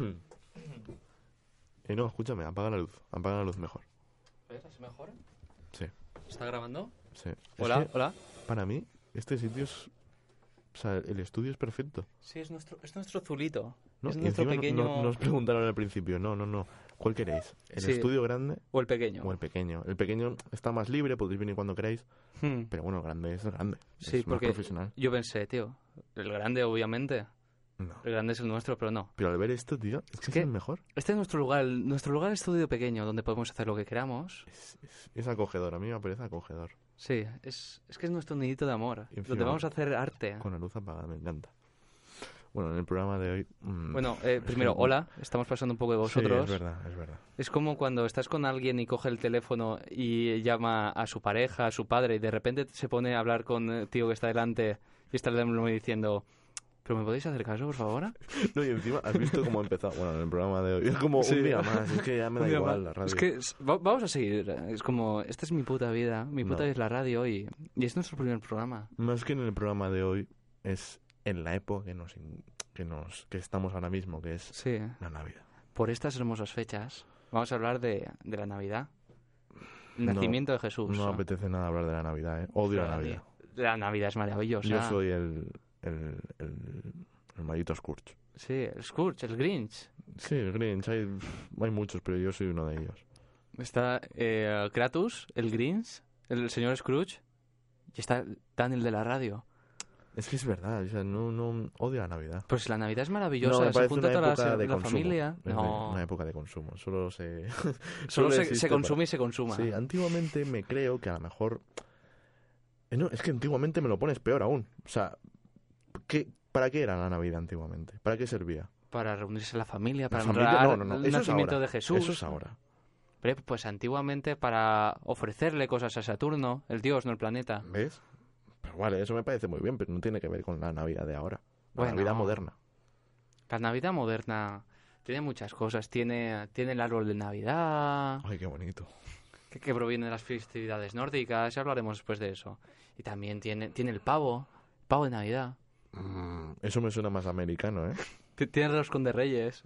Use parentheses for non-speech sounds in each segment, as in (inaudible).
(clears throat) Eh, no, escúchame, apaga la luz. Apaga la luz mejor. ¿Es mejor? Sí, ¿Está grabando? sí. Es Hola, que, hola. para mí, este sitio es... O sea, el estudio es perfecto. Sí, es nuestro, es nuestro zulito. ¿no? Es nuestro encima no- pequeño... no, nos preguntaron al principio. No, no, no. ¿Cuál queréis? ¿El Sí. estudio grande O el pequeño. o el pequeño? El pequeño está más libre, podéis venir cuando queráis. Hmm. Pero bueno, grande es grande. Sí, es más porque profesional. yo pensé, tío, el grande obviamente. No. El grande es el nuestro, pero no. Pero al ver esto, tío, es que es que- el mejor. Este es nuestro lugar, el- nuestro lugar es estudio pequeño, donde podemos hacer lo que queramos. Es, es- es acogedor. A mí me parece acogedor. Sí, es, es que es nuestro nidito de amor, encima- donde vamos a hacer arte. Con la luz apagada, me encanta. Bueno, en el programa de hoy... mm, Bueno, eh, (laughs) primero, que- hola, estamos pasando un poco de sí, vosotros. es verdad, es verdad. Es como cuando estás con alguien y coge el teléfono y llama a su pareja, a su padre, y de repente se pone a hablar con el tío que está delante y está diciendo, ¿pero me podéis hacer caso, por favor? (laughs) No, y encima, ¿has visto cómo ha empezado? Bueno, en el programa de hoy. Es como Sí. un día más. Es que ya me (laughs) da igual va- la radio. Es que es- va- vamos a seguir. Es como, esta es mi puta vida, mi puta No. vida es la radio y, y es nuestro primer programa. Más que en el programa de hoy, es en la época que nos, que nos que estamos ahora mismo, que es Sí, la Navidad. por estas hermosas fechas vamos a hablar de, de la Navidad. El No, nacimiento de Jesús. No me apetece nada hablar de la Navidad, ¿eh? Odio la Navidad. La Navidad es maravillosa. Yo soy el, el, el, el maldito Scourge. Sí, el Scourge, el Grinch. Sí, el Grinch. Hay, hay muchos, pero yo soy uno de ellos. Está eh, Kratos, el Grinch, el señor Scrooge, y está Daniel de la radio. Es que es verdad, o sea, no, no odio la Navidad. Pues la Navidad es No, maravillosa, me se junta una toda la, de la familia. No, una época de consumo. Solo se... (laughs) (laughs) solo se, existe se para- consume y se consuma. Sí, antiguamente me creo que a lo mejor... Eh, No, es que antiguamente me lo pones peor aún. O sea, ¿qué, ¿para qué era la Navidad antiguamente? ¿Para qué servía? Para reunirse la familia, La para familia- honrar no, no, no, el nacimiento de Jesús. Eso es ahora. Pero, Pues antiguamente para ofrecerle cosas a Saturno, el dios, no el planeta. ¿Ves? Pero vale, eso me parece muy bien, pero no tiene que ver con la Navidad de ahora. La Bueno. Navidad moderna. La Navidad moderna tiene muchas cosas. Tiene, tiene el árbol de Navidad, Ay, qué bonito. que, que proviene de las festividades nórdicas, ya hablaremos después de eso. Y también tiene, tiene el pavo, el pavo de Navidad. Mm, eso me suena más americano, ¿eh? T- Tiene el roscón de reyes.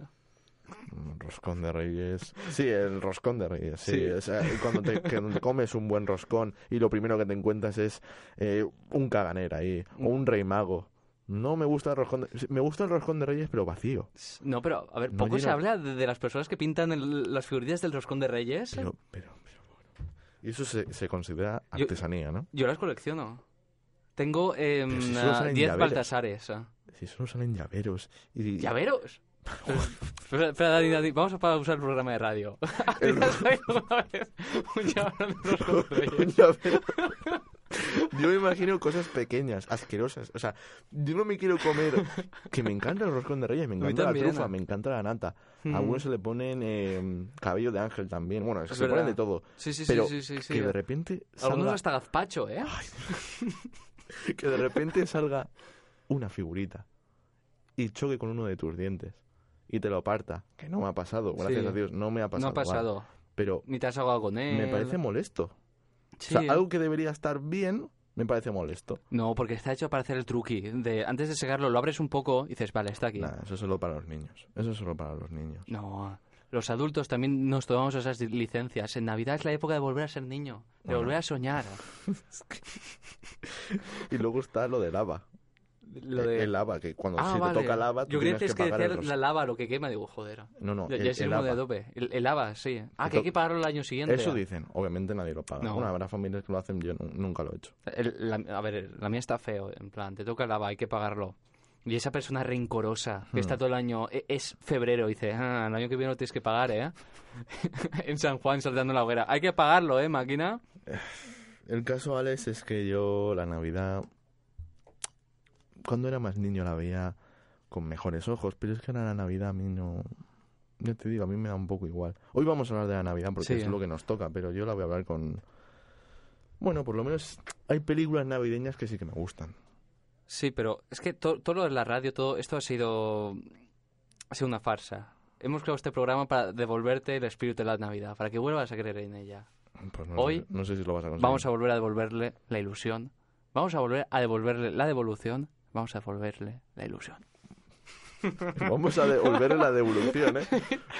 Mm, Roscón de Reyes. Sí, el roscón de Reyes. Sí, Sí. O sea, cuando te, comes un buen roscón y lo primero que te encuentras es eh, un caganera ahí, o un rey mago. No me gusta el roscón de... Me gusta el roscón de Reyes, pero vacío. No, pero, a ver, No poco se llena- habla de, de las personas que pintan el- las figurillas del roscón de reyes. Pero, pero, pero bueno. Y eso se, se considera Yo- artesanía, ¿no? Yo las colecciono. Tengo Pero si ah, salen 10 llaveros. Baltasares. ah. Si solo salen llaveros. Y, ¿Llaveros? Pero- (laughs) espera, Dani, Dani, vamos a pausar el programa de radio. (laughs) El- ¿Has traído una vez un llavero? Un. (laughs) Yo me imagino cosas pequeñas, asquerosas. O sea, yo no me quiero comer. Que me encanta el roscón de reyes, me encanta la trufa, ¿eh? me encanta la nata. Mm. A algunos se le ponen eh, cabello de ángel también. Bueno, es que Es se ponen verdad. de todo. Sí, sí, Pero sí, sí, sí. Que de repente Algunos salga, hasta gazpacho, ¿eh? (laughs) que de repente salga una figurita y choque con uno de tus dientes y te lo parta. Que no me ha pasado, gracias Sí. a Dios, no me ha no pasado. ha pasado. Pero Ni te has ahogado con él. me parece molesto. Sí. O sea, algo que debería estar bien, me parece molesto. No, porque está hecho para hacer el truqui. De, antes de secarlo, lo abres un poco y dices, vale, está aquí. Nah, eso es solo para los niños. Eso es solo para los niños. No, los adultos también nos tomamos esas licencias. En Navidad es la época de volver a ser niño, de Bueno. volver a soñar. (laughs) (laughs) Y luego está lo de lava. Lo Eh, de... El lava, que cuando Ah, si vale. te toca lava, tú Yo creía que es que ros- la lava lo que quema. Digo, joder. No, no, Ya, el, es el el de. Adobe. El, el lava, sí. Ah, Que hay que pagarlo el año siguiente. Eso dicen. Obviamente nadie lo paga. No. Bueno, habrá familias que lo hacen, yo nu- nunca lo he hecho. El- la- a ver, la mía está feo. En plan, te toca el lava, hay que pagarlo. Y esa persona rencorosa que Hmm. está todo el año, e- es febrero, dice, ah, el año que viene lo tienes que pagar, ¿eh? (laughs) en San Juan saltando la hoguera. Hay que pagarlo, ¿eh, máquina? El caso, Alex, es que yo la Navidad, cuando era más niño la veía con mejores ojos, pero es que ahora la Navidad a mí no... Ya te digo, a mí me da un poco igual. Hoy vamos a hablar de la Navidad porque Sí. es lo que nos toca, pero yo la voy a hablar con... Bueno, por lo menos hay películas navideñas que sí que me gustan. Sí, pero es que to- todo lo de la radio, todo esto ha sido, ha sido una farsa. Hemos creado este programa para devolverte el espíritu de la Navidad, para que vuelvas a creer en ella. Pues no Hoy no sé si lo vas a conseguir. Vamos a volver a devolverle la ilusión. Vamos a volver a devolverle la devolución. Vamos a devolverle la ilusión. (laughs) Vamos a devolverle la devolución, ¿eh?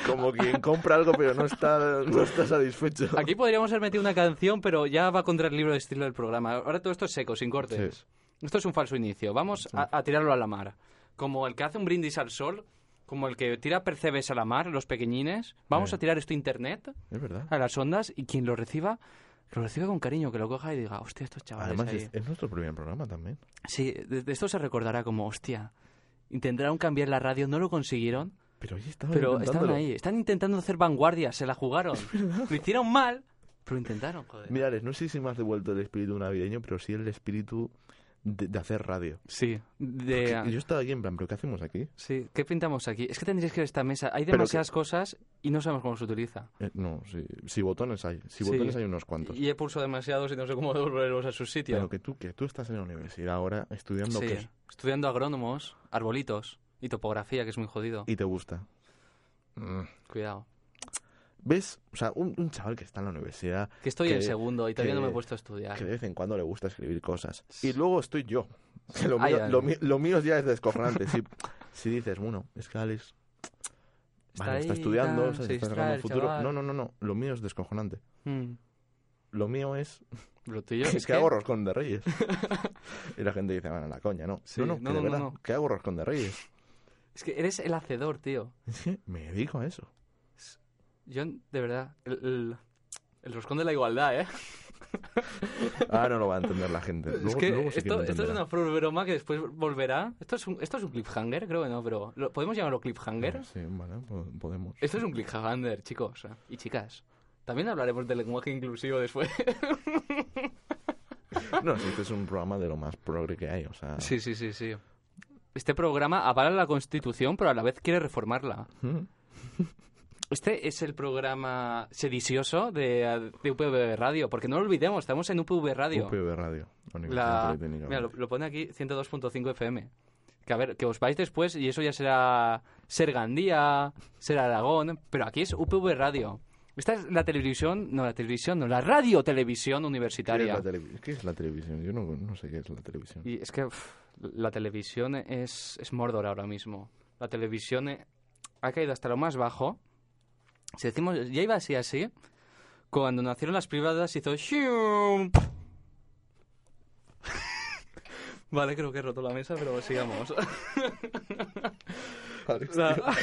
Como quien compra algo pero no está, no está satisfecho. Aquí podríamos haber metido una canción, pero ya va contra el libro de estilo del programa. Ahora todo esto es seco, sin cortes. Sí. Esto es un falso inicio. Vamos a, a tirarlo a la mar. Como el que hace un brindis al sol, como el que tira percebes a la mar, los pequeñines. Vamos Eh. a tirar esto a internet, Es verdad. a las ondas, y quien lo reciba, que lo reciba con cariño, que lo coja y diga, hostia, estos chavales Además, ahí". es, es nuestro primer programa también. Sí, de, de esto se recordará como, hostia, intentaron cambiar la radio, no lo consiguieron, Pero ahí estaba pero estaban ahí. Están intentando hacer vanguardia, se la jugaron. (laughs) Lo hicieron mal, pero intentaron, joder. Mira, Alex, no sé si me has devuelto el espíritu navideño, pero sí el espíritu de, de hacer radio. Sí, de... Yo estaba aquí en plan, ¿pero qué hacemos aquí? Sí, ¿qué pintamos aquí? Es que tendríais que ver esta mesa. Hay demasiadas cosas y no sabemos cómo se utiliza. Eh, no, sí, si botones hay. Si Sí. botones hay unos cuantos. Y he pulsado demasiados y no sé cómo (laughs) devolverlos a su sitio. Pero que tú, que tú estás en la universidad ahora estudiando sí, qué estudiando agrónomos, arbolitos y topografía, que es muy jodido. y te gusta. Mm. Cuidado. ¿Ves? O sea, un, un chaval que está en la universidad, Que estoy Que- en segundo y todavía no me he puesto a estudiar. que de vez en cuando le gusta escribir cosas. Y luego estoy yo. Que lo, mío, ay. lo, lo mío ya es descojonante. si, si dices, bueno, es que Alex Está vale, está estudiando, se está sacando el futuro. chaval. No, no, no, no. Lo mío es descojonante. Mm. Lo mío es, Lo tuyo (laughs) es, que, hago roscón de reyes. (laughs) y la gente dice, bueno, la coña, ¿no? Sí, no, no, no, que de no, no, verdad, no. que hago roscón de reyes. Es que eres el hacedor, tío. (laughs) Es que me dedico a eso. Yo, de verdad, el, el, el roscón de la igualdad, ¿eh? (laughs) Ah, no lo va a entender la gente. Luego, es que luego sí esto, esto es una broma que después volverá. ¿Esto es un, esto es un cliffhanger? Creo que no, pero ¿lo- ¿podemos llamarlo cliffhanger? Sí, vale, po- podemos. Esto es un cliffhanger, chicos y chicas. También hablaremos del lenguaje inclusivo después. (laughs) No, este es un programa de lo más progre que hay, o sea... sí, sí, sí, sí. Este programa avala la Constitución, pero a la vez quiere reformarla. Este es el programa sedicioso de, de UPV Radio, porque no lo olvidemos, estamos en UPV Radio. UPV Radio. La, mira, lo, lo pone aquí 102.5 FM. Que a ver, que os vais después y eso ya será ser Gandía, ser Aragón, pero aquí es UPV Radio. Esta es la televisión, no la televisión, no, la radio televisión ¿Qué es, universitaria. la televi- qué es la televisión? Yo no, no sé qué es la televisión. Y es que la televisión es, es Mordor ahora mismo. La televisión eh, ha caído hasta lo más bajo. Si decimos, ya iba así así, cuando nacieron las privadas hizo... (laughs) Vale, creo que he roto la mesa, pero sigamos. (laughs) La- (laughs)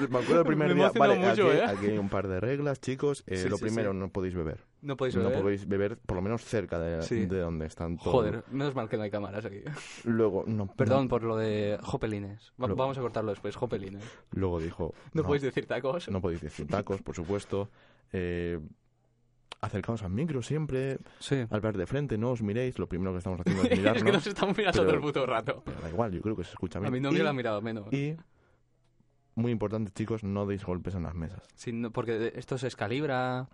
(laughs) Me acuerdo el primer Me día. Vale, mucho, aquí, ¿eh? aquí hay un par de reglas, chicos. Eh, Sí, lo sí, primero, sí. no podéis beber. No podéis No beber. podéis beber, por lo menos cerca de, de donde están todos. Joder, menos mal que no hay cámaras aquí. (laughs) Luego, no, Perdón no. por lo de Jopelines. Va- Lo- Vamos a cortarlo después, Jopelines. Luego dijo. No, podéis decir tacos. No podéis decir tacos, por supuesto. Eh, acercaos al micro siempre. Sí. Hablar de frente, no os miréis. Lo primero que estamos haciendo es es mirarnos. que nos estamos mirando todo el puto rato. Pero da igual, yo creo que se escucha A bien. mi y, novia la ha mirado menos. y, muy importante, chicos, no deis golpes en las mesas. Sí, no, porque esto se escalibra.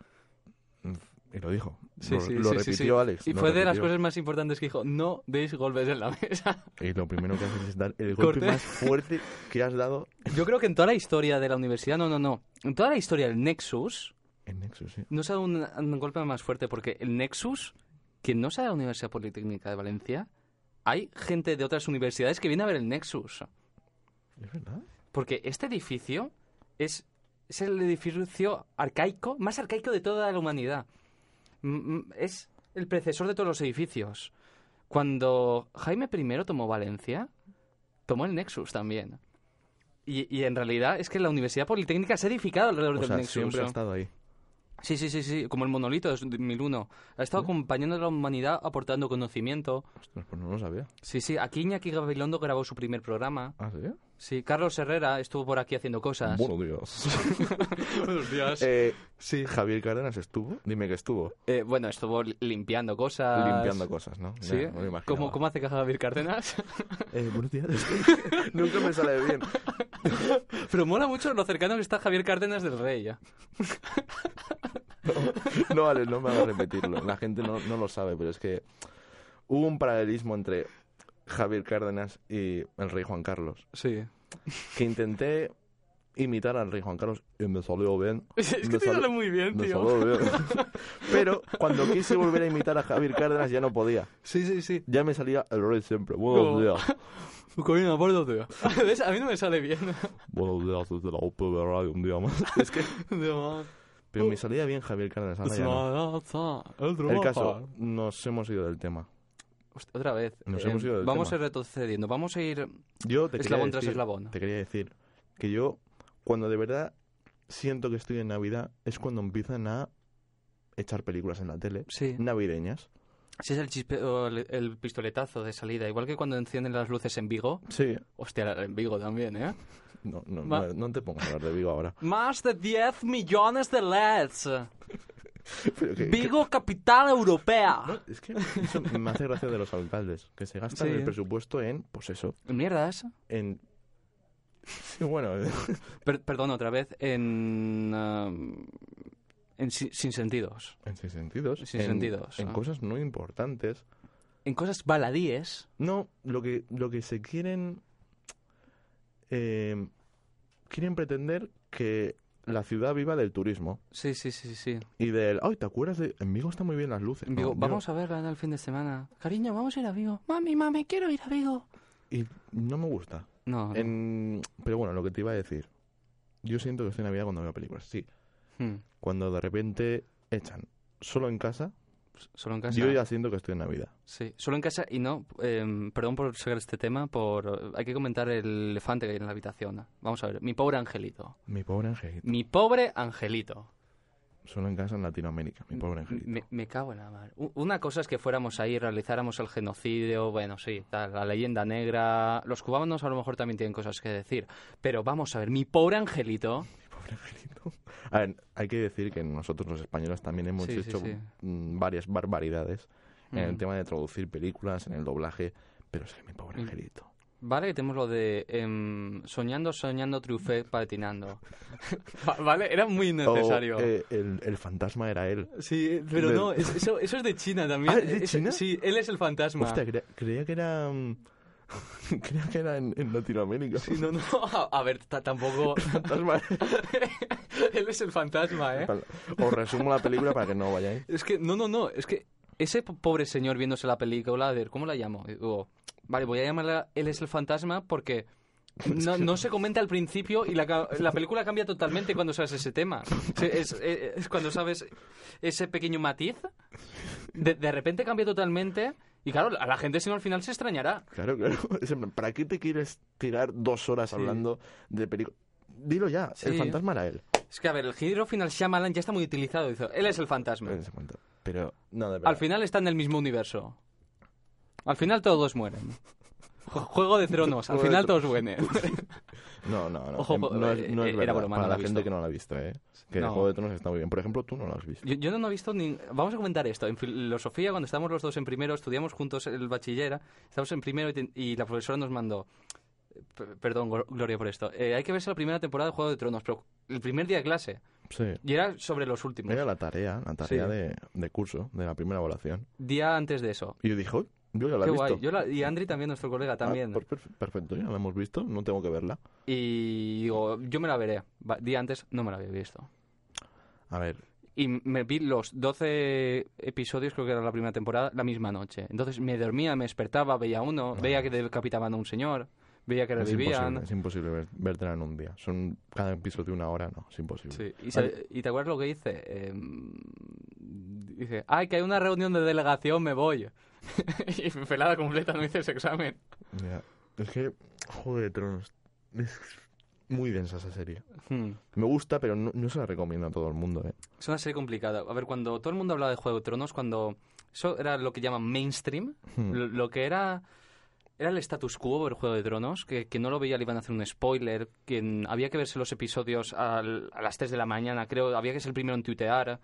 Y lo dijo. Sí, lo sí, lo sí, sí, repitió. Alex. Y fue de las cosas más importantes que dijo, no deis golpes en la mesa. Y lo primero que haces es dar el golpe más fuerte que has dado Yo creo que en toda la historia de la universidad, no, no, no. En toda la historia del Nexus, en Nexus, sí. no se ha dado un, un golpe más fuerte, porque el Nexus, que no sea de la Universidad Politécnica de Valencia, hay gente de otras universidades que viene a ver el Nexus. ¿Es verdad? Porque este edificio es, es el edificio arcaico, más arcaico de toda la humanidad. Es el predecesor de todos los edificios. Cuando Jaime I tomó Valencia, tomó el Nexus también. Y, y en realidad es que la Universidad Politécnica se ha edificado alrededor O del sea, Nexus. siempre ha estado ahí. Sí, sí, sí, sí, como el monolito de 2001. Ha estado acompañando a la humanidad, aportando conocimiento. Ostras, pues no lo sabía. Sí, sí, aquí Iñaki Gabilondo grabó su primer programa. ¿Ah, sí? Sí, Carlos Herrera estuvo por aquí haciendo cosas. Buenos (laughs) días. Buenos días. eh, sí. Javier Cárdenas estuvo. Dime que estuvo. Eh, bueno, estuvo li- limpiando cosas. Limpiando cosas, ¿no? Sí. Ya. ¿Cómo, ¿Cómo hace caja Javier Cárdenas? Eh, buenos días. (laughs) Nunca me sale bien. (laughs) Pero mola mucho lo cercano que está Javier Cárdenas del Rey. ya. No, vale, no me hagas repetirlo. La gente no, no lo sabe, pero es que hubo un paralelismo entre Javier Cárdenas y el rey Juan Carlos. Sí. Que intenté imitar al rey Juan Carlos y me salió bien. (laughs) Es que Me te sale muy bien, Me tío. salió bien. (laughs) Pero cuando quise volver a imitar a Javier Cárdenas ya no podía. Sí, sí, sí. Ya me salía el rey siempre. Buenos No. días. (laughs) Corina, pórtate. ¿Ves? A mí no me sale bien. Buenos días desde la de Radio un día más. es que... Pero me salía bien Javier Cárdenas. ahora ya no. El caso, nos hemos ido del tema. Otra vez. Nos eh, hemos ido del vamos tema. a ir retrocediendo. Vamos a ir Yo te eslabón tras decir, eslabón. te quería decir que yo, cuando de verdad siento que estoy en Navidad, es cuando empiezan a echar películas en la tele Sí. navideñas. Si es el, chispe- el, el pistoletazo de salida. Igual que cuando encienden las luces en Vigo. Sí. Hostia, en Vigo también, ¿eh? No, no, no, no te pongas a hablar de Vigo ahora. Más de 10 millones de LEDs. (laughs) Que- Vigo, capital europea. no, es que eso me hace gracia de los alcaldes, que se gastan Sí. el presupuesto en, pues eso, Mierdas. en... Sí, (laughs) bueno, Per- perdón, otra vez. En. um, en si- sin sentidos. en sin sentidos. Sin en, sentidos, En ah. cosas no importantes. En cosas baladíes. No, lo que, lo que se quieren... eh, quieren pretender que la ciudad viva del turismo Sí, sí, sí, sí. y del... Ay, ¿te acuerdas de...? En Vigo están muy bien las luces. Vigo, vamos a verla en el fin de semana. Cariño, vamos a ir a Vigo. Mami, mami, quiero ir a Vigo. Y no me gusta. No, no. En... Pero bueno, lo que te iba a decir. Yo siento que estoy en Navidad cuando veo películas. Sí. Hmm. Cuando de repente echan solo en casa, Solo en casa. yo ya siento que estoy en Navidad. Sí, solo en casa y no, em, perdón por sacar este tema, por hay que comentar el elefante que hay en la habitación. Vamos a ver, mi pobre angelito. Mi pobre angelito. Mi pobre angelito. Solo en casa en Latinoamérica. Mi pobre angelito. Me, me cago en la mar. Una cosa es que fuéramos ahí, realizáramos el genocidio, bueno, sí, tal, la leyenda negra. Los cubanos a lo mejor también tienen cosas que decir. Pero vamos a ver, mi pobre angelito. (laughs) Mi pobre angelito. A ver, hay que decir que nosotros los españoles también hemos Sí, hecho sí. mm, varias barbaridades en el Mm. tema de traducir películas, en el doblaje. Pero es que mi pobre Mm. angelito. Vale, que tenemos lo de em, soñando, soñando, triunfé, patinando. (laughs) Va- vale, era muy innecesario. O, eh, el, el fantasma era él. Sí, pero de- no, es- eso, eso es de China también. Ah, ¿es de Es- China? Sí, él es el fantasma. Hostia, cre- creía que era... mm, (laughs) creía que era en, en Latinoamérica. Sí, no, no, a, a ver, ta- tampoco... (laughs) Fantasma. él es el fantasma, ¿eh? Os resumo la película para que no vayáis. Es que, no, no, no, es que ese po- pobre señor viéndose la película, a ver, ¿cómo la llamo? Digo, vale, voy a llamarla Él es el fantasma porque no, no se comenta al principio y la, la película cambia totalmente cuando sabes ese tema. Sí, Es, es- es cuando sabes ese pequeño matiz, de, de repente cambia totalmente y claro, a la gente si no al final se extrañará. Claro, claro. (laughs) ¿Para qué te quieres tirar dos horas Sí. hablando de película? Dilo ya, el fantasma era él. Es que, a ver, el giro final Shyamalan ya está muy utilizado. Dice, él es el fantasma. Pero, no, de verdad. Al final está en el mismo universo. Al final todos mueren. Ju- Juego de Tronos. Al final todos mueren. (laughs) No, no, no. Ojo, em, no, es, no es eh, verdad. era broma, para no la gente que no la ha visto, ¿eh? Que No. el Juego de Tronos está muy bien. Por ejemplo, tú no lo has visto. Yo, yo no he visto ni... Vamos a comentar esto. En filosofía, cuando estábamos los dos en primero, estudiamos juntos el bachiller. Estamos en primero y, te- y la profesora nos mandó... p- Perdón, Glo- Gloria, por esto. Eh, hay que verse la primera temporada de Juego de Tronos, pero el primer día de clase. Sí. Y era sobre los últimos. Era la tarea, la tarea Sí. de, de curso, de la primera evaluación. Día antes de eso. Y yo dije, "Uy, yo ya la he Qué visto. guay. Yo la- y Andri también, nuestro colega, Ah, también. perfe- perfecto, ya la hemos visto, no tengo que verla. Y digo, yo me la veré. Día antes no me la había visto. A ver, Y me vi los 12 episodios, creo que era la primera temporada, la misma noche. Entonces me dormía, me despertaba, veía uno, veía que decapitaban a un señor, veía que es revivían. imposible, es imposible ver, vértela en un día. Son cada episodio de una hora, no, es imposible. Sí. ¿Y, sabe- ¿Y te acuerdas lo que hice? Eh, dice, ay, que hay una reunión de delegación, me voy. (laughs) y pelada completa, no hice ese examen. Ya. Es que, Juego de Tronos, es muy densa esa serie. Hmm. Me gusta, pero no, no se la recomiendo a todo el mundo, ¿eh? Es una serie complicada. A ver, cuando todo el mundo hablaba de Juego de Tronos, cuando eso era lo que llaman mainstream, Hmm. lo, lo que era era el status quo del Juego de Tronos, que, que no lo veía le iban a hacer un spoiler, que había que verse los episodios al- a las 3 de la mañana, creo, había que ser el primero en tuitear.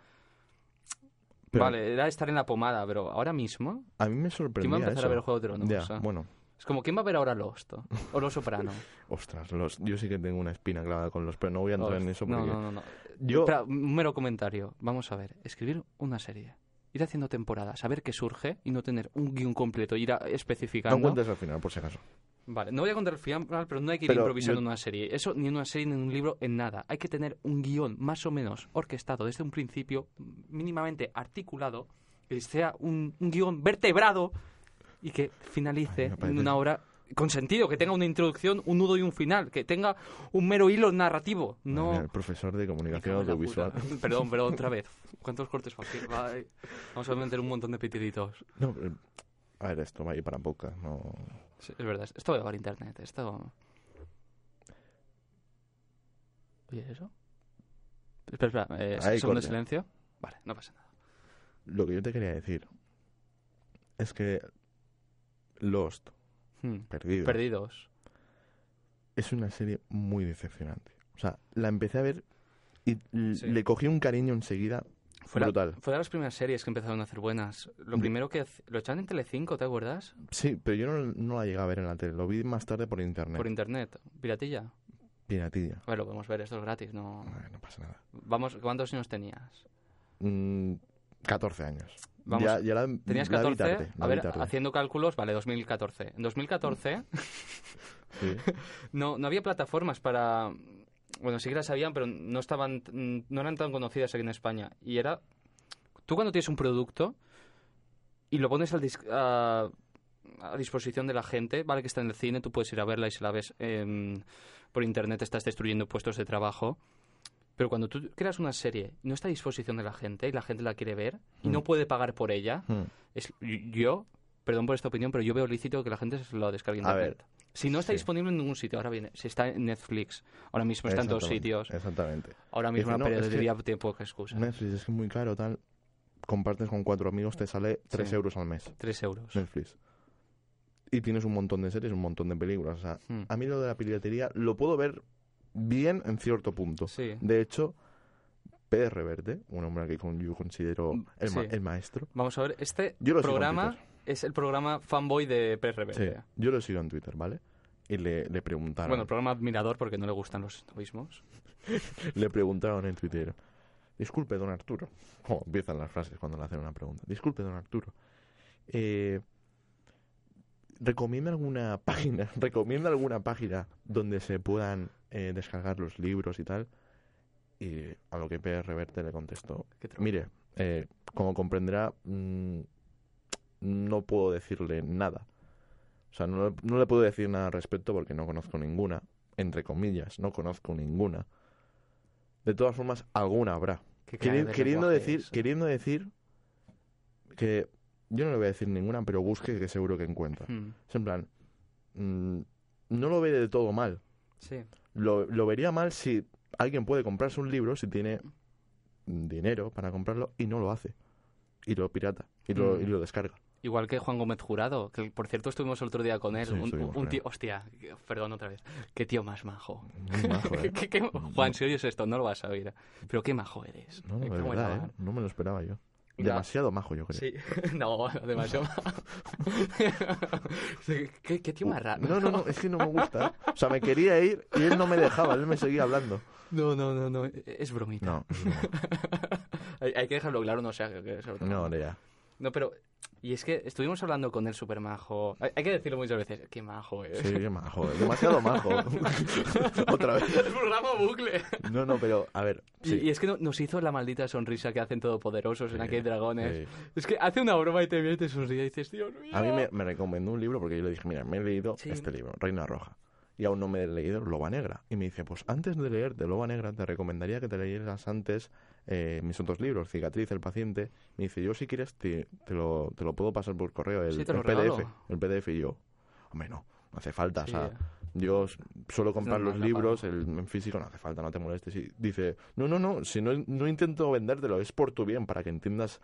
Pero vale, era estar en la pomada, pero ahora mismo, A mí me ¿quién va a empezar eso. a ver el Juego de Tronos? Ya, O sea, bueno, Es como, ¿quién va a ver ahora Lost? O (laughs) Los Soprano. ostras, los, yo sí que tengo una espina clavada con los, pero no voy a entrar en eso no, porque... no, no, no. Yo, Espera, un mero comentario. Vamos a ver. Escribir una serie. Ir haciendo temporadas, saber qué surge y no tener un guion completo, ir a- especificando. no cuentes al final, por si acaso. Vale, no voy a contar el final, pero no hay que ir Pero improvisando yo- en una serie. Eso ni en una serie ni en un libro, en nada. Hay que tener un guion más o menos orquestado desde un principio, mínimamente articulado, que sea un, un guion vertebrado y que finalice Ay, me parece- en una hora con sentido, que tenga una introducción, un nudo y un final, que tenga un mero hilo narrativo. No. El profesor de comunicación audiovisual. (laughs) Perdón, pero otra (laughs) vez. ¿Cuántos cortes? Va, eh, Vamos a meter un montón de pitiditos. No, eh, a ver, esto va a ir para poca, no... Sí, es verdad, esto va a llevar internet. Esto. ¿Oye eso? Espera, espera. Eh, Ahí, segundo de silencio. Vale, no pasa nada. Lo que yo te quería decir es que Lost, Hmm. Perdido, Perdidos. es una serie muy decepcionante. O sea, la empecé a ver y Sí. le cogí un cariño enseguida Fue la-. Fue de las primeras series que empezaron a hacer buenas. Lo primero que... Lo echaban en Telecinco, ¿te acuerdas? Sí, pero yo no, no la llegué a ver en la tele, lo vi más tarde por internet. Por internet. Piratilla. Piratilla. A ver, lo podemos ver, esto es gratis, no... Ay, no pasa nada. Vamos, ¿cuántos años tenías? Mm, 14 años. Vamos, ya, ya la, Tenías la vi 14, tarde, la a ver, tarde. haciendo cálculos, vale, 2014. En 2014 Sí. (laughs) no, no había plataformas para... Bueno, sí que las habían, pero no estaban, mm, no eran tan conocidas aquí en España. Y era... Tú cuando tienes un producto y lo pones al dis- a, a disposición de la gente, vale que está en el cine, tú puedes ir a verla y si la ves em, por internet estás destruyendo puestos de trabajo. Pero cuando tú creas una serie, no está a disposición de la gente y la gente la quiere ver y no Mm. puede pagar por ella, Mm. es, yo, perdón por esta opinión, pero yo veo lícito que la gente se lo descargue en A ver, internet. Si no está sí. disponible en ningún sitio, ahora viene, si está en Netflix, ahora mismo está en todos sitios, Exactamente. ahora mismo es periodicidad tiene poca excusa. Netflix es muy caro, tal. Compartes con cuatro amigos, te sale 3 Sí. euros al mes. Tres euros. Netflix. Y tienes un montón de series, un montón de películas. O sea, Hmm. a mí lo de la piratería lo puedo ver bien en cierto punto. Sí. De hecho, Pérez Reverte, un hombre que yo considero el, ma- el maestro, Vamos a ver, este programa. Es el programa fanboy de Pérez sí, Reverte. yo lo sigo en Twitter, ¿vale? Y le, le preguntaron, Bueno, el programa admirador porque no le gustan los novismos. (laughs) le preguntaron en Twitter, disculpe, don Arturo, como empiezan las frases cuando le hacen una pregunta, disculpe, don Arturo, eh, ¿recomienda alguna página, (laughs) recomienda alguna página donde se puedan eh, descargar los libros y tal? Y a lo que Pérez Reverte le contestó, Mire, eh, como comprenderá, mm, no puedo decirle nada. O sea, no, no le puedo decir nada al respecto porque no conozco ninguna. Entre comillas, no conozco ninguna. De todas formas, alguna habrá. Queri- de queriendo, decir, es. queriendo decir que yo no le voy a decir ninguna, pero busque que seguro que encuentra. Hmm, Es en plan, mm, no lo ve de todo mal. Sí. Lo, lo vería mal si alguien puede comprarse un libro si tiene dinero para comprarlo y no lo hace. Y lo pirata. Y lo, Mm. y lo descarga. Igual que Juan Gómez Jurado, que por cierto estuvimos el otro día con él. Sí, un, tío, hostia, perdón otra vez. Qué tío más majo. Muy majo, (laughs) ¿eh? ¿Qué- qué- Juan, si oyes esto, no lo vas a oír. Pero qué majo eres. No, no, en verdad, ¿eh? No me lo esperaba yo. Demasiado majo, yo creo. Sí, (laughs) no, demasiado. Sí, (laughs) ¿Qué, qué tío más raro. No, no, no, es que no me gusta. ¿eh? O sea, me quería ir y él no me dejaba, él me seguía hablando. No, no, no, no, es bromita. No, hay, hay que dejarlo claro, no sea que, no, ya. No, pero. Y es que estuvimos hablando con él súper majo. Hay, que decirlo muchas veces. Qué majo, eh. Sí, qué majo, ¿eh? demasiado majo. (laughs) Otra vez. El programa bucle. No, no, pero, a ver. Y, Sí. y es que no- nos hizo la maldita sonrisa que hacen todopoderosos en Sí, Aquí hay dragones. sí. Es que hace una broma y te viene y te sonríe y dices, Dios mío. A mí me, me recomendó un libro porque yo le dije, mira, me he leído este libro, Reina Roja. Y aún no me he leído Loba Negra. Y me dice, pues antes de leerte Loba Negra, te recomendaría que te leyeras antes eh, mis otros libros, Cicatriz, El Paciente. Me dice, yo si quieres te, te, lo, te lo puedo pasar por correo, el, Sí, el PDF. El PDF y yo, hombre, no, no hace falta. Sí. O sea, yo suelo comprar normal, los no libros el, en físico, no hace falta, no te molestes. Y dice, no, no, no, si no, no intento vendértelo, es por tu bien, para que entiendas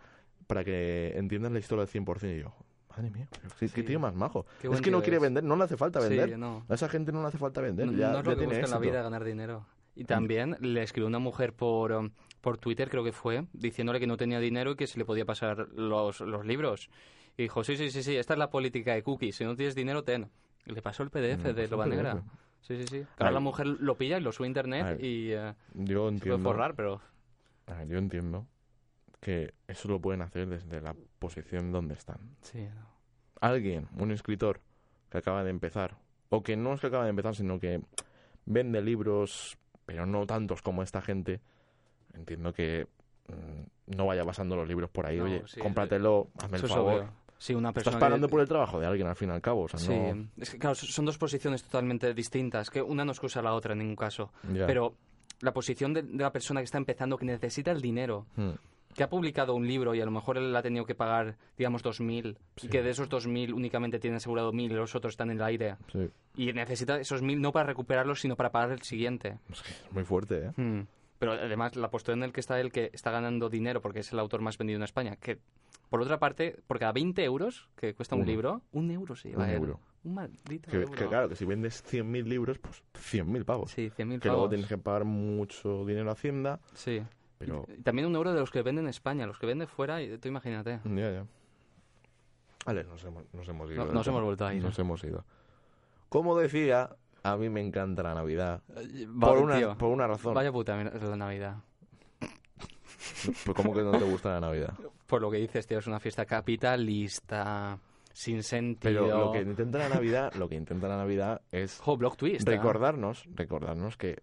para que entiendas la historia al 100%. Y yo, madre mía, qué, Sí. tío más majo. Qué es que no quiere es. vender, no le hace falta vender. Sí, no. A esa gente no le hace falta vender, No, ya, no es ya lo que tiene busca en la vida, ganar dinero. Y también le escribió una mujer por, um, por Twitter, creo que fue, diciéndole que no tenía dinero y que se le podía pasar los, los libros. Y dijo, sí, sí, sí, sí, esta es la política de cookies. Si no tienes dinero, ten. Y le pasó el PDF Mm, de Loba Negra. Sí, sí, sí. Ahora la mujer lo pilla y lo sube a internet y eh, Yo se puede entiendo, forrar, pero... a ver, yo entiendo que eso lo pueden hacer desde la posición donde están. Sí, no. Alguien, un escritor que acaba de empezar, o que no es que acaba de empezar, sino que vende libros, pero no tantos como esta gente, entiendo que mm, no vaya pasando los libros por ahí. No, Oye, sí, cómpratelo, hazme el Eso favor. Sí, una persona Estás pagando que- por el trabajo de alguien al fin y al cabo. O sea, Sí, no... es que claro, son dos posiciones totalmente distintas, que una no excusa a la otra en ningún caso. Pero la posición de, de la persona que está empezando, que necesita el dinero, Hmm. que ha publicado un libro y a lo mejor él ha tenido que pagar, digamos, 2.000, Sí. y que de esos 2.000 únicamente tiene asegurado 1.000 y los otros están en el aire. Sí. Y necesita esos 1.000 no para recuperarlos, sino para pagar el siguiente. Es que es muy fuerte, ¿eh? Hmm. Pero además, la postura en el que está él, que está ganando dinero porque es el autor más vendido en España, que por otra parte, por cada 20 euros que cuesta un libro, un euro se lleva Un él. euro. Un maldito Que, euro. que claro, que si vendes 100.000 libros, pues 100.000 pavos. Sí, 100.000 que luego pavos. tienes que pagar mucho dinero a Hacienda, Sí. pero... También un euro de los que venden en España, los que venden fuera, y tú imagínate. Ya, ya. Vale, nos hemos, nos hemos ido. No- nos hemos vuelto a ir. Nos hemos ido. Como decía, a mí me encanta la Navidad. Va, Por una, tío, por una razón. Vaya puta la Navidad. Pues, ¿Cómo que no te gusta la Navidad? Por lo que dices, tío, es una fiesta capitalista, sin sentido. Pero lo que intenta la Navidad, lo que intenta la Navidad es Jo, block twist. ¿eh? recordarnos, recordarnos que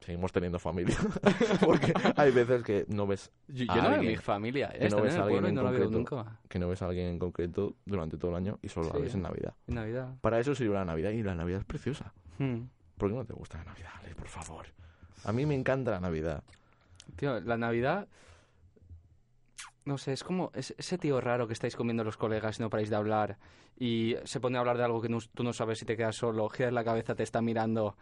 seguimos teniendo familia. (laughs) Porque hay veces que no ves Yo, a yo no veo mi familia, ¿eh? que no Está ves en a alguien en no la concreto. nunca. que no ves a alguien en concreto durante todo el año y solo la Sí. ves en Navidad. En Navidad. Para eso sirve la Navidad y la Navidad es preciosa. Hmm. ¿Por qué no te gusta la Navidad, Alex, por favor? A mí me encanta la Navidad. Tío, la Navidad... No sé, es como es- ese tío raro que estáis comiendo los colegas y no paráis de hablar y se pone a hablar de algo que no- tú no sabes si te quedas solo, giras la cabeza, te está mirando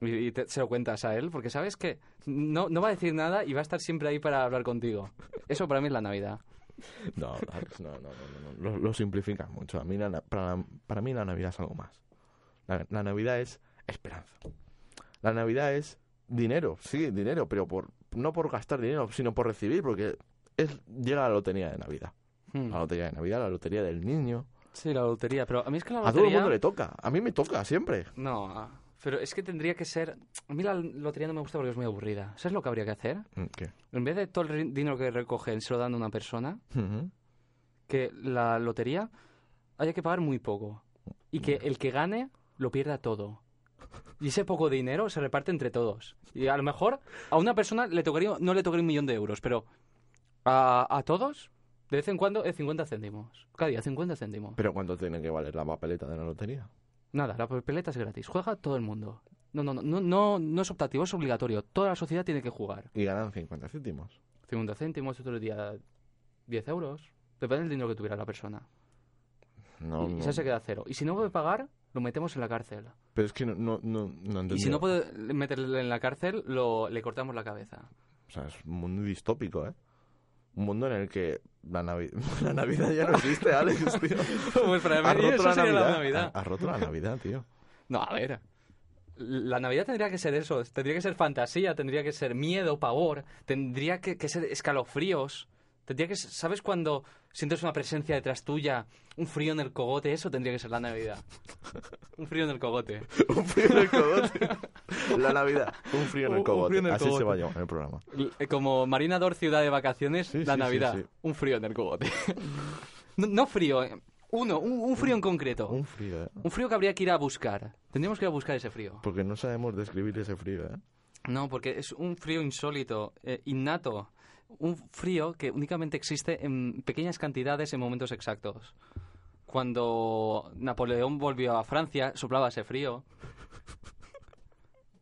y, y te- se lo cuentas a él porque sabes que no, no va a decir nada y va a estar siempre ahí para hablar contigo. Eso para mí es la Navidad. No, no, no, no, no, no. Lo, lo simplificas mucho. A mí la para, para mí la Navidad es algo más. La, la Navidad es esperanza. La Navidad es dinero, sí, dinero, pero por no por gastar dinero, sino por recibir, porque es llega la lotería de Navidad. Hmm. La lotería de Navidad, la lotería del niño. Sí, la lotería, pero a mí es que la A todo el lotería... mundo le toca. A mí me toca siempre. No, pero es que tendría que ser... A mí la lotería no me gusta porque es muy aburrida. ¿Sabes lo que habría que hacer? Mm, ¿Qué? En vez de todo el dinero que recogen se lo dan a una persona, que la lotería haya que pagar muy poco. Y que el que gane lo pierda todo. Y ese poco dinero se reparte entre todos. Y a lo mejor a una persona le tocaría, no le tocaría un millón de euros, pero a, a todos, de vez en cuando, es 50 céntimos. Cada día 50 céntimos. Pero ¿cuánto tiene que valer la papeleta de la lotería? Nada, la papeleta es gratis. Juega todo el mundo. No, no, no, no, no, no es optativo, es obligatorio. Toda la sociedad tiene que jugar. Y ganan 50 céntimos. 50 céntimos, otro día 10 euros. Depende del dinero que tuviera la persona. No, y no. se queda cero. Y si no puede pagar, lo metemos en la cárcel. Pero es que no, no, no, no Y si no puede meterle en la cárcel, lo, le cortamos la cabeza. O sea, es un mundo distópico, ¿eh? Un mundo en el que la, Navi- (laughs) la Navidad ya no existe, (laughs) Alex, tío. pues para mí roto eso la sería Navidad. la Navidad. Has roto la Navidad, tío. No, a ver. La Navidad tendría que ser eso. Tendría que ser fantasía, tendría que ser miedo, pavor. Tendría que, que ser escalofríos. Tendría que ser- ¿Sabes cuando sientes una presencia detrás tuya? Un frío en el cogote. Eso tendría que ser la Navidad. Un frío en el cogote. (laughs) Un frío en el cogote. La Navidad. Un frío en el un cogote. frío en el Así cogote. se va a llamar el programa. L- Como Marina Dor, ciudad de vacaciones, Sí, la sí, Navidad. sí. Un frío en el cogote. (laughs) no, no frío, eh. uno, un, un frío en concreto. Un frío, ¿eh? Un frío que habría que ir a buscar. Tendríamos que ir a buscar ese frío. Porque no sabemos describir ese frío, ¿eh? No, porque es un frío insólito, eh, innato. Un frío que únicamente existe en pequeñas cantidades en momentos exactos. Cuando Napoleón volvió a Francia, soplaba ese frío.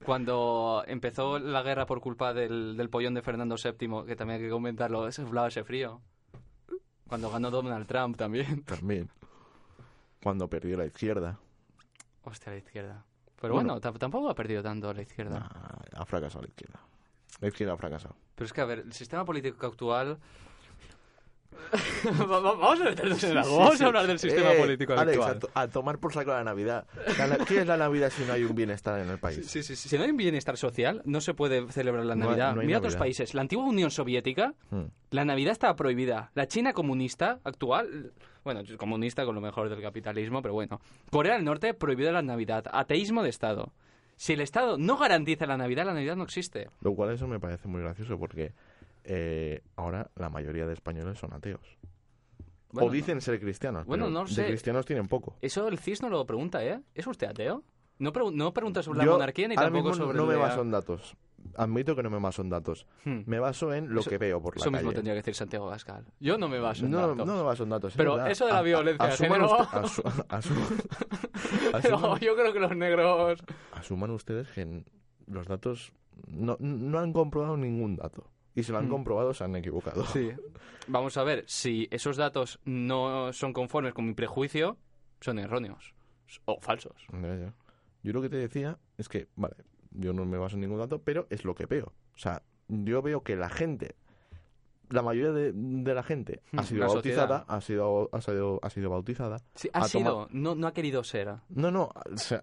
Cuando empezó la guerra por culpa del, del pollón de Fernando VII, que también hay que comentarlo, soplaba ese frío. Cuando ganó Donald Trump también. También. Cuando perdió la izquierda. Hostia, la izquierda. Pero Bueno. bueno, tam- tampoco ha perdido tanto la izquierda. Nah, ha fracasado la izquierda. La izquierda ha fracasado. Pero es que, a ver, el sistema político actual... (laughs) Va- va- Vamos a meternos en algo. Vamos a hablar del sistema Eh, político Alex, actual. a, to- a tomar por saco la Navidad. La ¿Qué es la Navidad si no hay un bienestar en el país? Sí, sí, sí. Si no hay un bienestar social, no se puede celebrar la No hay- Navidad. no hay Mira otros países. La antigua Unión Soviética, Hmm. la Navidad estaba prohibida. La China comunista actual, bueno, comunista con lo mejor del capitalismo, pero bueno. Corea del Norte prohibida la Navidad. Ateísmo de Estado. Si el Estado no garantiza la Navidad, la Navidad no existe. Lo cual eso me parece muy gracioso porque eh, ahora la mayoría de españoles son ateos. Bueno, o dicen ser cristianos. Bueno, pero no de sé. cristianos tienen poco. Eso el CIS no lo pregunta, ¿eh? ¿Es usted ateo? No, no pregunta sobre la monarquía ni ahora tampoco mismo sobre no me baso en datos. Admito que no me baso en datos. Hmm. Me baso en lo Eso- que veo por la Eso mismo calle. tendría que decir Santiago Gascal. Yo no me baso en no, datos. no me baso en datos. Pero eso de la A- a- violencia de género- usted- asu- (laughs) asu- (laughs) yo creo que los negros... asuman ustedes que los datos no, no han comprobado ningún dato. Y si lo han Hmm. comprobado, se han equivocado. Sí. (laughs) Vamos a ver, si esos datos no son conformes con mi prejuicio, son erróneos. O falsos. Yo lo que te decía es que, vale, yo no me baso en ningún dato, pero es lo que veo. O sea, yo veo que la gente, la mayoría de, de la gente ha Hmm, sido la bautizada, ha sido, ha sido, ha sido bautizada. Sí, ha Ha sido, no, no ha querido ser. No, no, o sea,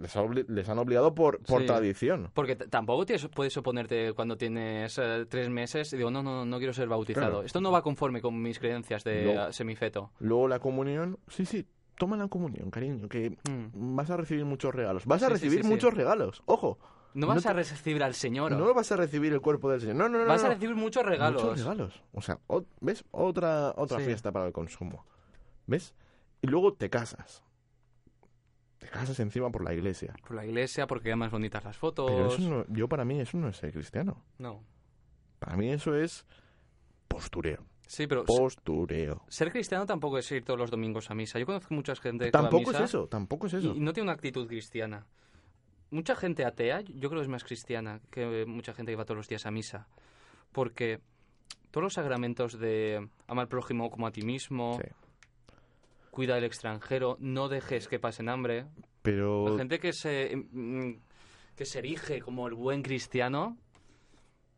les, ha obli- les han obligado por, por Sí. tradición. Porque tampoco tienes- puedes oponerte cuando tienes eh, tres meses y digo, no, no, no quiero ser bautizado. Claro. Esto no va conforme con mis creencias de No. eh, semifeto. Luego la comunión, sí, sí, toma la comunión, cariño, que Mm. vas a recibir muchos regalos. Vas a Sí, recibir sí, sí. muchos regalos, ojo. No No vas te- a recibir al Señor. No vas a recibir el cuerpo del Señor. No, no, no. vas no. a recibir muchos regalos. Muchos regalos. O sea, o- ¿ves? Otra, otra fiesta para el consumo. ¿Ves? Y luego te casas. Te casas encima por la iglesia. Por la iglesia, porque quedan más bonitas las fotos. Pero eso no, yo para mí eso no es ser cristiano. No. Para mí eso es postureo. Sí, pero Postureo. ser cristiano tampoco es ir todos los domingos a misa. Yo conozco mucha gente que va a Tampoco es misa eso, tampoco es eso. Y, no tiene una actitud cristiana. Mucha gente atea, yo creo que es más cristiana que mucha gente que va todos los días a misa. Porque todos los sacramentos de amar al prójimo como a ti mismo, Sí. cuida del extranjero, no dejes que pasen hambre. Pero La gente que se, mm, que se erige como el buen cristiano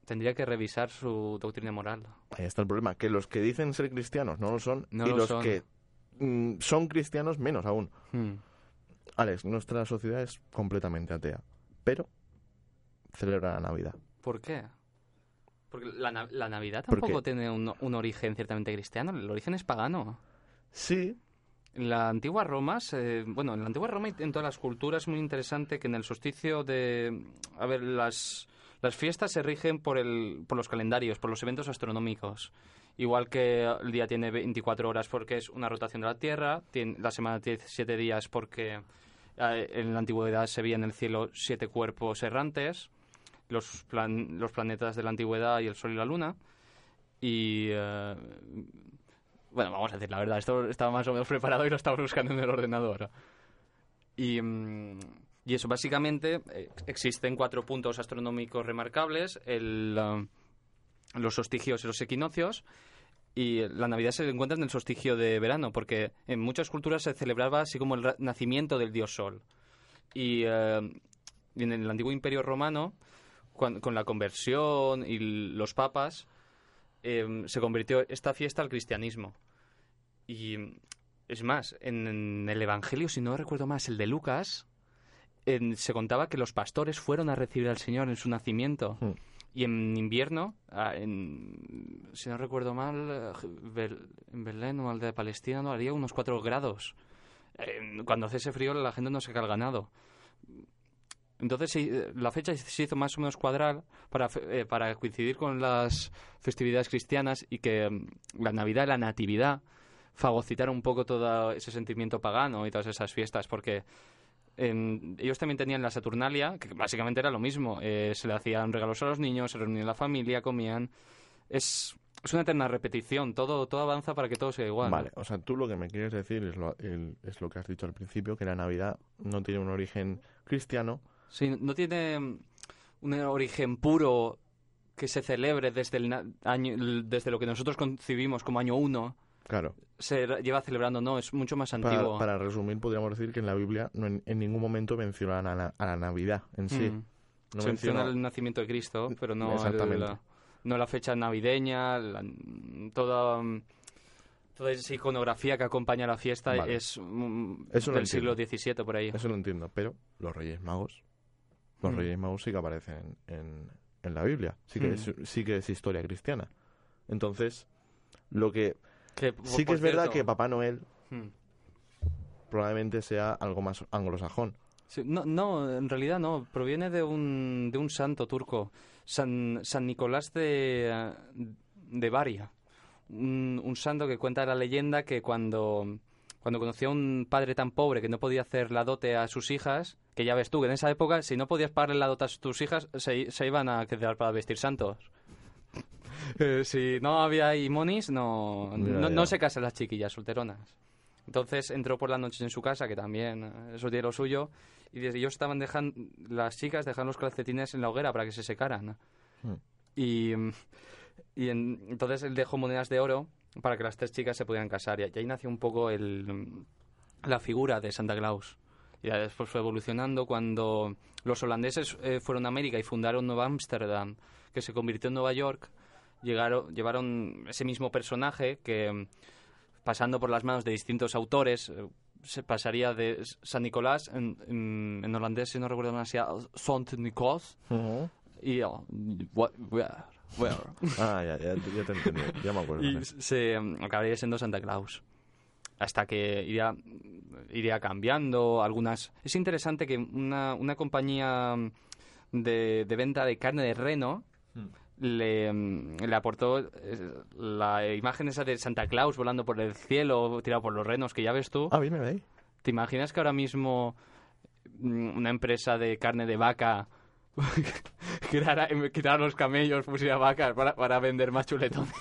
tendría que revisar su doctrina moral. ahí está el problema, que los que dicen ser cristianos no lo son No y lo los son. que mm, son cristianos menos aún. Hmm. Alex, nuestra sociedad es completamente atea, pero celebra la Navidad. ¿Por qué? Porque la, na- la Navidad ¿Por tampoco tiene un, un origen ciertamente cristiano, el origen es pagano. Sí, En la antigua Roma, se- bueno, en la antigua Roma y en todas las culturas es muy interesante que en el solsticio de... A ver, las, las fiestas se rigen por, el, por los calendarios, por los eventos astronómicos. Igual que el día tiene 24 horas porque es una rotación de la Tierra, tiene, la semana tiene 7 días porque eh, en la antigüedad se veía en el cielo siete cuerpos errantes, los, plan- los planetas de la antigüedad y el Sol y la Luna. Y... eh, bueno, vamos a decir la verdad, esto estaba más o menos preparado y lo estaba buscando en el ordenador. Y, mm, y eso, básicamente, eh, existen cuatro puntos astronómicos remarcables, el, los solstigios y los equinoccios, y la Navidad se encuentra en el solsticio de verano, porque en muchas culturas se celebraba así como el nacimiento del dios Sol. Y, eh, en el antiguo imperio romano, con la conversión y los papas, eh, se convirtió esta fiesta al cristianismo. Y es más, en el Evangelio, si no recuerdo más, el de Lucas, en- se contaba que los pastores fueron a recibir al Señor en su nacimiento. Hmm. Y en invierno, ah, en, si no recuerdo mal, en Belén o aldea de Palestina no haría unos 4 grados. Cuando hace ese frío la gente no se cae el ganado. Entonces la fecha se hizo más o menos cuadrar para, eh, para coincidir con las festividades cristianas y que mm, la Navidad, la Natividad, fagocitara un poco todo ese sentimiento pagano y todas esas fiestas, porque en- ellos también tenían la Saturnalia, que básicamente era lo mismo. eh, se le hacían regalos a los niños, se reunían la familia, comían. Es, es una eterna repetición, todo, todo avanza para que todo sea igual. Vale, o sea, tú lo que me quieres decir es lo, el- es lo que has dicho al principio, que la Navidad no tiene un origen cristiano. Sí, no tiene un origen puro que se celebre desde, el año, desde lo que nosotros concibimos como año uno. Claro, Se lleva celebrando, no, es mucho más antiguo. para, para resumir, podríamos decir que en la Biblia no en, en ningún momento menciona a la, a la Navidad en sí. Mm. No se menciona menciona- el nacimiento de Cristo, pero no, el- la, no la fecha navideña, la- toda, toda esa iconografía que acompaña la fiesta Vale. es mm, Eso del siglo. XVII por ahí. Eso lo entiendo, pero los Reyes Magos, los Mm. Reyes Magos sí que aparecen en, en la Biblia, sí que, Mm. es, sí que es historia cristiana. Entonces, lo que Que, sí que es verdad que Papá Noel mm. probablemente sea algo más anglosajón. Sí, no, no, en realidad no. Proviene de un, de un santo turco, San, San Nicolás de, de Varia. Un, un santo que cuenta la leyenda que cuando cuando conoció a un padre tan pobre que no podía hacer la dote a sus hijas, que ya ves tú, que en esa época, si no podías pagarle la dote a tus hijas, se, se iban a quedar para vestir santos. (laughs) Eh, si no había ahí monis, no, Ya, no, se casan las chiquillas solteronas. Entonces entró por la noche en su casa, que también eh, eso tiene lo suyo, y desde ellos estaban dejando, las chicas dejaban los calcetines en la hoguera para que se secaran. Hmm. Y, y en- entonces él dejó monedas de oro para que las tres chicas se pudieran casar. Y ahí nació un poco el, la figura de Santa Claus. Y ya después fue evolucionando cuando los holandeses eh, fueron a América y fundaron Nueva Ámsterdam, que se convirtió en Nueva York. Llegaron, llevaron ese mismo personaje que, mm, pasando por las manos de distintos autores, eh, se pasaría de San Nicolás, en, en- en holandés, si no recuerdo mal, sea Sant Nicolás, y oh, what- where, where. (laughs) Ah, ya, ya, ya te entendí. Ya me acuerdo. y se mm, acabaría siendo Santa Claus. Hasta que iría, iría cambiando algunas... Es interesante que una, una compañía mm, de, de venta de carne de reno Mm. Le, mm, le aportó eh, la imagen esa de Santa Claus volando por el cielo, tirado por los renos, que ya ves tú. Ah, ahí. ¿Te imaginas que ahora mismo mm, una empresa de carne de vaca (laughs) quitara, quitara los camellos, pusiera vacas para, para vender más chuletones?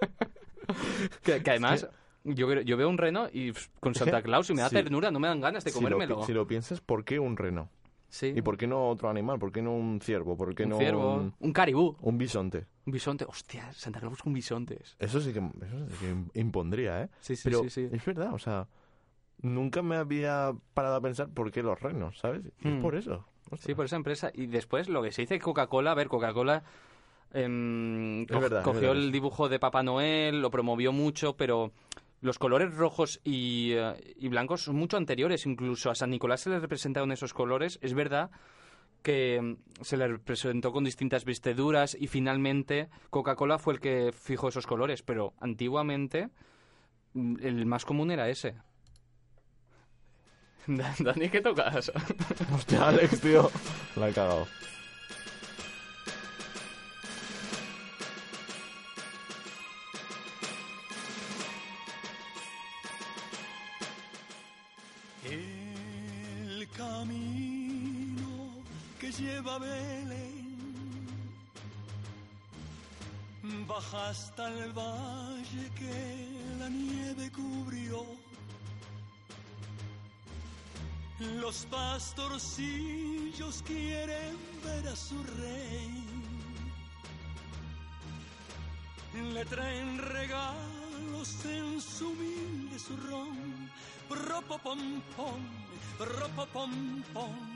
(laughs) que, que además, yo, veo un reno y con Santa Claus y me da sí. ternura, no me dan ganas de Si lo, comérmelo. si lo piensas, ¿por qué un reno? Sí, ¿Y por qué no otro animal? ¿Por qué no un ciervo? ¿Por qué un no ciervo, un, un caribú, un bisonte? un bisonte. Hostia, Santa Claus con bisontes. Eso sí que, eso sí que im- impondría, ¿eh? Sí, sí, Pero sí, sí. es verdad, o sea, nunca me había parado a pensar por qué los renos, ¿sabes? Y Hmm. Es por eso. Ostras. Sí, por esa empresa. Y después lo que se dice Coca-Cola, a ver, Coca-Cola em, co- verdad, cogió el dibujo de Papá Noel, lo promovió mucho, pero los colores rojos y, eh, y blancos son mucho anteriores. Incluso a San Nicolás se le representaron esos colores. Es verdad que em, se le representó con distintas vestiduras y finalmente Coca-Cola fue el que fijó esos colores, pero antiguamente mm, el más común era ese. (laughs) Dani, ¿qué tocas? Hostia, Alex, tío. La he cagado. A Belén baja hasta el valle que la nieve cubrió. Los pastorcillos quieren ver a su rey. Le traen regalos en su humilde zurrón. Ropopompom, ropopompom.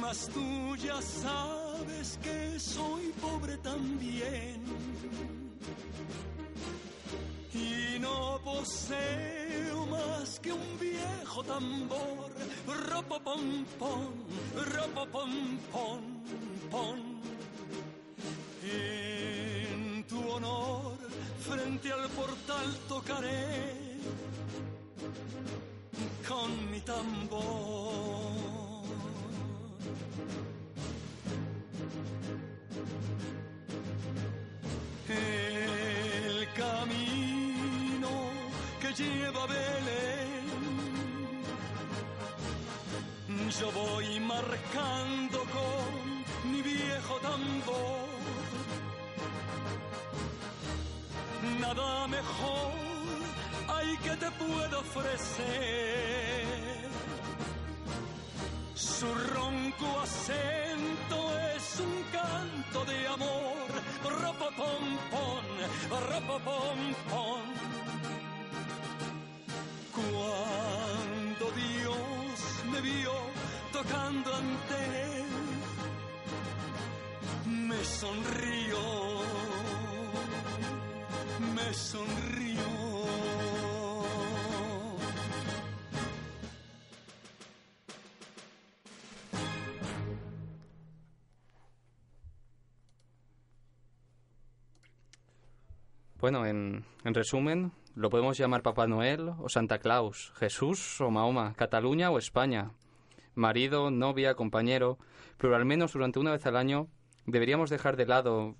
Mas tú ya sabes que soy pobre también y no poseo más que un viejo tambor. Ropopompón, ropopompón, pon. En tu honor, frente al portal tocaré con mi tambor. El camino que lleva a Belén. Yo voy marcando con mi viejo tambor. Nada mejor hay que te puedo ofrecer. Su ronco acento es un canto de amor. Ropopompón, ropopompón. Cuando Dios me vio tocando ante él, me sonrió. le sonrió. Bueno, en, en resumen, lo podemos llamar Papá Noel o Santa Claus, Jesús o Mahoma, Cataluña o España, marido, novia, compañero, pero al menos durante una vez al año deberíamos dejar de lado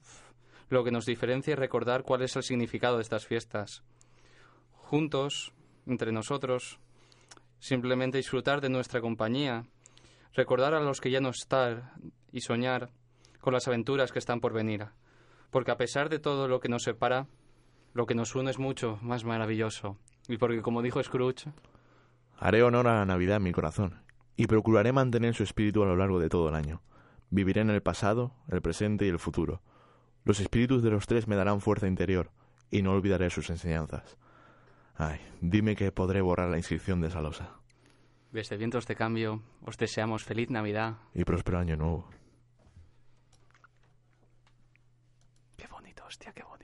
lo que nos diferencia y recordar cuál es el significado de estas fiestas. Juntos, entre nosotros, simplemente disfrutar de nuestra compañía, recordar a los que ya no están y soñar con las aventuras que están por venir. Porque a pesar de todo lo que nos separa, lo que nos une es mucho más maravilloso. Y porque, como dijo Scrooge, Haré honor a la Navidad en mi corazón y procuraré mantener su espíritu a lo largo de todo el año. Viviré en el pasado, el presente y el futuro. Los espíritus de los tres me darán fuerza interior y no olvidaré sus enseñanzas. Ay, dime que podré borrar la inscripción de esa losa. desde Vientos de Cambio, os deseamos feliz Navidad. Y próspero año nuevo. Qué bonito, hostia, qué bonito.